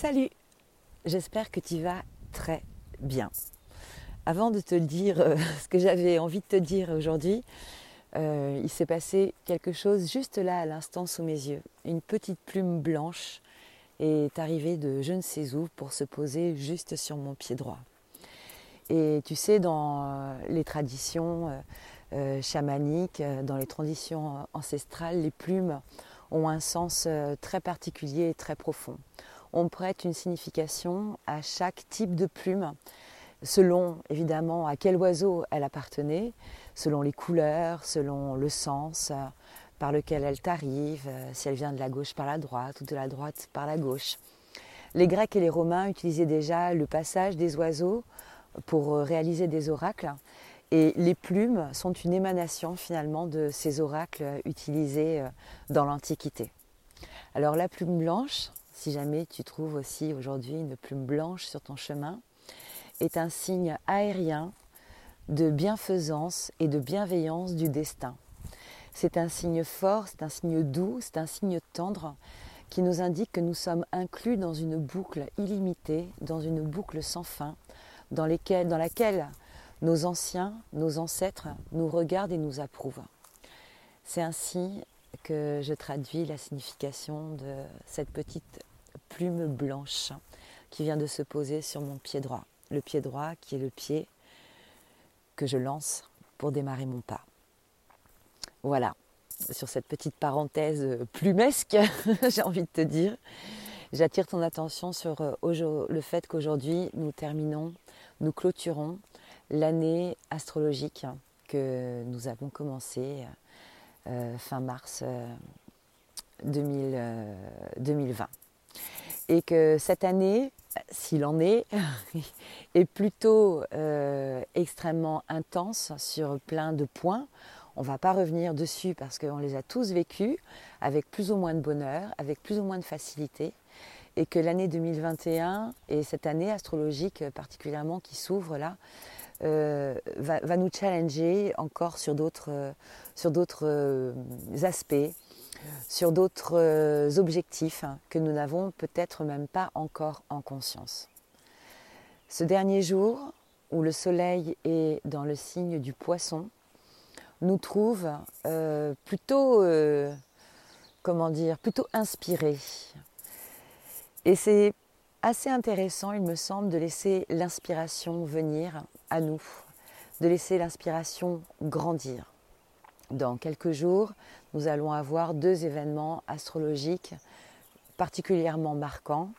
Salut J'espère que tu vas très bien. Avant de te dire euh, ce que j'avais envie de te dire aujourd'hui, euh, il s'est passé quelque chose juste là à l'instant sous mes yeux. Une petite plume blanche est arrivée de je ne sais où pour se poser juste sur mon pied droit. Et tu sais, dans euh, les traditions chamaniques, dans les traditions ancestrales, les plumes ont un sens très particulier et très profond on prête une signification à chaque type de plume, selon évidemment à quel oiseau elle appartenait, selon les couleurs, selon le sens euh, par lequel elle t'arrive, euh, si elle vient de la gauche par la droite ou de la droite par la gauche. Les Grecs et les Romains utilisaient déjà le passage des oiseaux pour euh, réaliser des oracles et les plumes sont une émanation finalement de ces oracles utilisés dans l'Antiquité. Alors la plume blanche, si jamais tu trouves aussi aujourd'hui une plume blanche sur ton chemin, est un signe aérien de bienfaisance et de bienveillance du destin. C'est un signe fort, c'est un signe doux, c'est un signe tendre qui nous indique que nous sommes inclus dans une boucle illimitée, dans une boucle sans fin, dans, laquelle nos anciens, nos ancêtres nous regardent et nous approuvent. C'est ainsi que je traduis la signification de cette petite plume blanche qui vient de se poser sur mon pied droit. Le pied droit qui est le pied que je lance pour démarrer mon pas. Voilà, sur cette petite parenthèse plumesque, j'ai envie de te dire, j'attire ton attention sur euh, le fait qu'aujourd'hui nous terminons, nous clôturons l'année astrologique que nous avons commencé euh, fin mars 2020. Euh, et que cette année, s'il en est, est plutôt euh, extrêmement intense sur plein de points. On ne va pas revenir dessus parce qu'on les a tous vécus avec plus ou moins de bonheur, avec plus ou moins de facilité, et que l'année 2021 et cette année astrologique particulièrement qui s'ouvre là, euh, va, va, nous challenger encore sur d'autres, sur d'autres euh, aspects, sur d'autres euh, objectifs que nous n'avons peut-être même pas encore en conscience. Ce dernier jour, où le soleil est dans le signe du poisson, nous trouve euh, plutôt, euh, comment dire, plutôt inspirés. Et c'est assez intéressant, il me semble, de laisser l'inspiration venir à nous, de laisser l'inspiration grandir. Dans quelques jours, nous allons avoir deux événements astrologiques particulièrement marquants.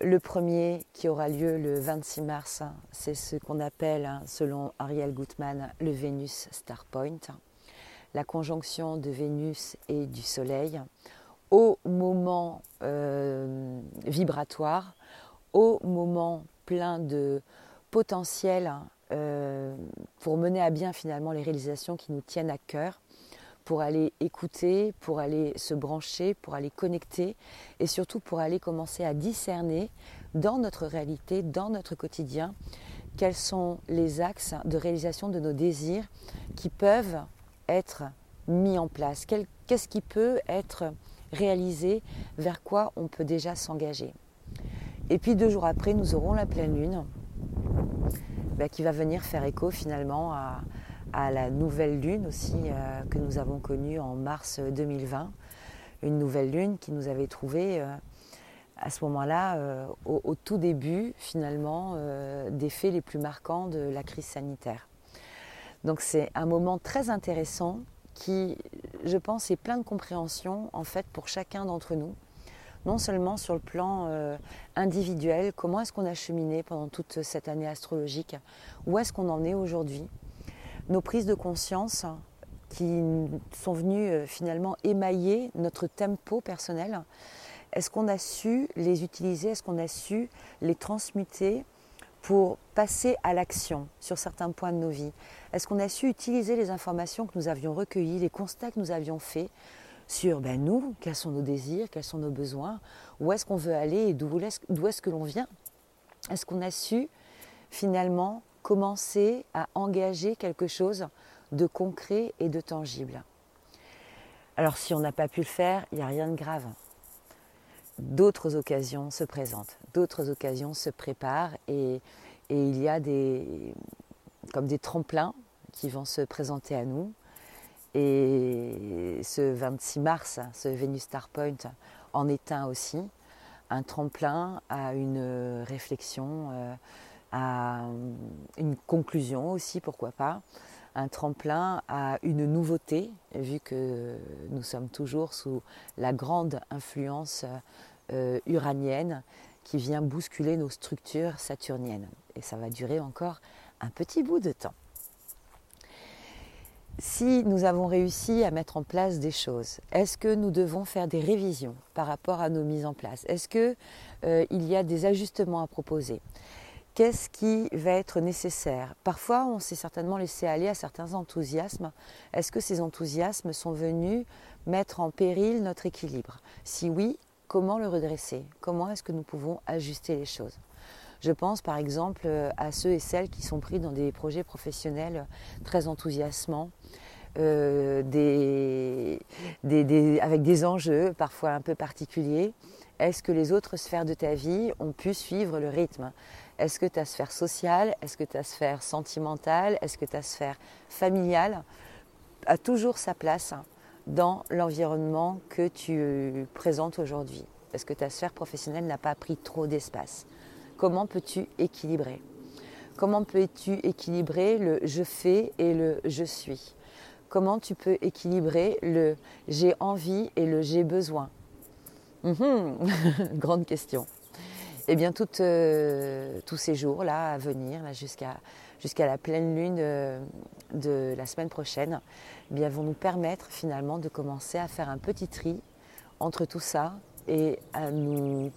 Le premier qui aura lieu le 26 mars, c'est ce qu'on appelle, selon Ariel Gutmann, le Vénus Star Point, la conjonction de Vénus et du Soleil au moment euh, vibratoire, au moment plein de potentiel euh, pour mener à bien finalement les réalisations qui nous tiennent à cœur, pour aller écouter, pour aller se brancher, pour aller connecter et surtout pour aller commencer à discerner dans notre réalité, dans notre quotidien, quels sont les axes de réalisation de nos désirs qui peuvent être mis en place, qu'est-ce qui peut être réalisé, vers quoi on peut déjà s'engager? Et puis deux jours après, nous aurons la pleine lune bah, qui va venir faire écho finalement à, la nouvelle lune aussi euh, que nous avons connue en mars 2020. Une nouvelle lune qui nous avait trouvé euh, à ce moment-là euh, au, tout début finalement des faits les plus marquants de la crise sanitaire. Donc c'est un moment très intéressant qui, je pense, est plein de compréhension en fait pour chacun d'entre nous non seulement sur le plan euh, individuel, comment est-ce qu'on a cheminé pendant toute cette année astrologique, où est-ce qu'on en est aujourd'hui, nos prises de conscience qui sont venues euh, finalement émailler notre tempo personnel, est-ce qu'on a su les utiliser, est-ce qu'on a su les transmuter pour passer à l'action sur certains points de nos vies? Est-ce qu'on a su utiliser les informations que nous avions recueillies, les constats que nous avions faits sur ben, nous, quels sont nos désirs, quels sont nos besoins, où est-ce qu'on veut aller et d'où est-ce que l'on vient. Est-ce qu'on a su finalement commencer à engager quelque chose de concret et de tangible? Alors si on n'a pas pu le faire, il n'y a rien de grave. d'autres occasions se présentent, d'autres occasions se préparent et, il y a des, comme des tremplins qui vont se présenter à nous. Et ce 26 mars, ce Venus Star Point en est un aussi, un tremplin à une réflexion, euh, à une conclusion aussi, pourquoi pas, un tremplin à une nouveauté, vu que nous sommes toujours sous la grande influence euh, uranienne qui vient bousculer nos structures saturniennes. Et ça va durer encore un petit bout de temps. Si nous avons réussi à mettre en place des choses, est-ce que nous devons faire des révisions par rapport à nos mises en place? Est-ce qu'il euh, y a des ajustements à proposer? Qu'est-ce qui va être nécessaire? Parfois, on s'est certainement laissé aller à certains enthousiasmes. Est-ce que ces enthousiasmes sont venus mettre en péril notre équilibre? Si oui, comment le redresser? Comment est-ce que nous pouvons ajuster les choses? Je pense par exemple euh, à ceux et celles qui sont pris dans des projets professionnels très enthousiasmants, euh, avec des enjeux parfois un peu particuliers. Est-ce que les autres sphères de ta vie ont pu suivre le rythme? Est-ce que ta sphère sociale, est-ce que ta sphère sentimentale, est-ce que ta sphère familiale a toujours sa place dans l'environnement que tu présentes aujourd'hui? Est-ce que ta sphère professionnelle n'a pas pris trop d'espace Comment peux-tu équilibrer? Comment peux-tu équilibrer le je fais et le je suis? Comment tu peux équilibrer le j'ai envie et le j'ai besoin? Mhm. Grande question. Eh bien, euh, tous ces jours-là à venir, jusqu'à la pleine lune de, la semaine prochaine, eh bien, vont nous permettre finalement de commencer à faire un petit tri entre tout ça et à nous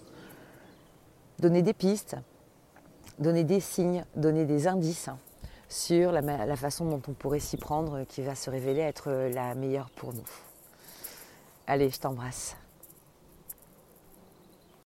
donner des pistes, donner des signes, donner des indices sur la, façon dont on pourrait s'y prendre qui va se révéler être la meilleure pour nous. Allez, je t'embrasse.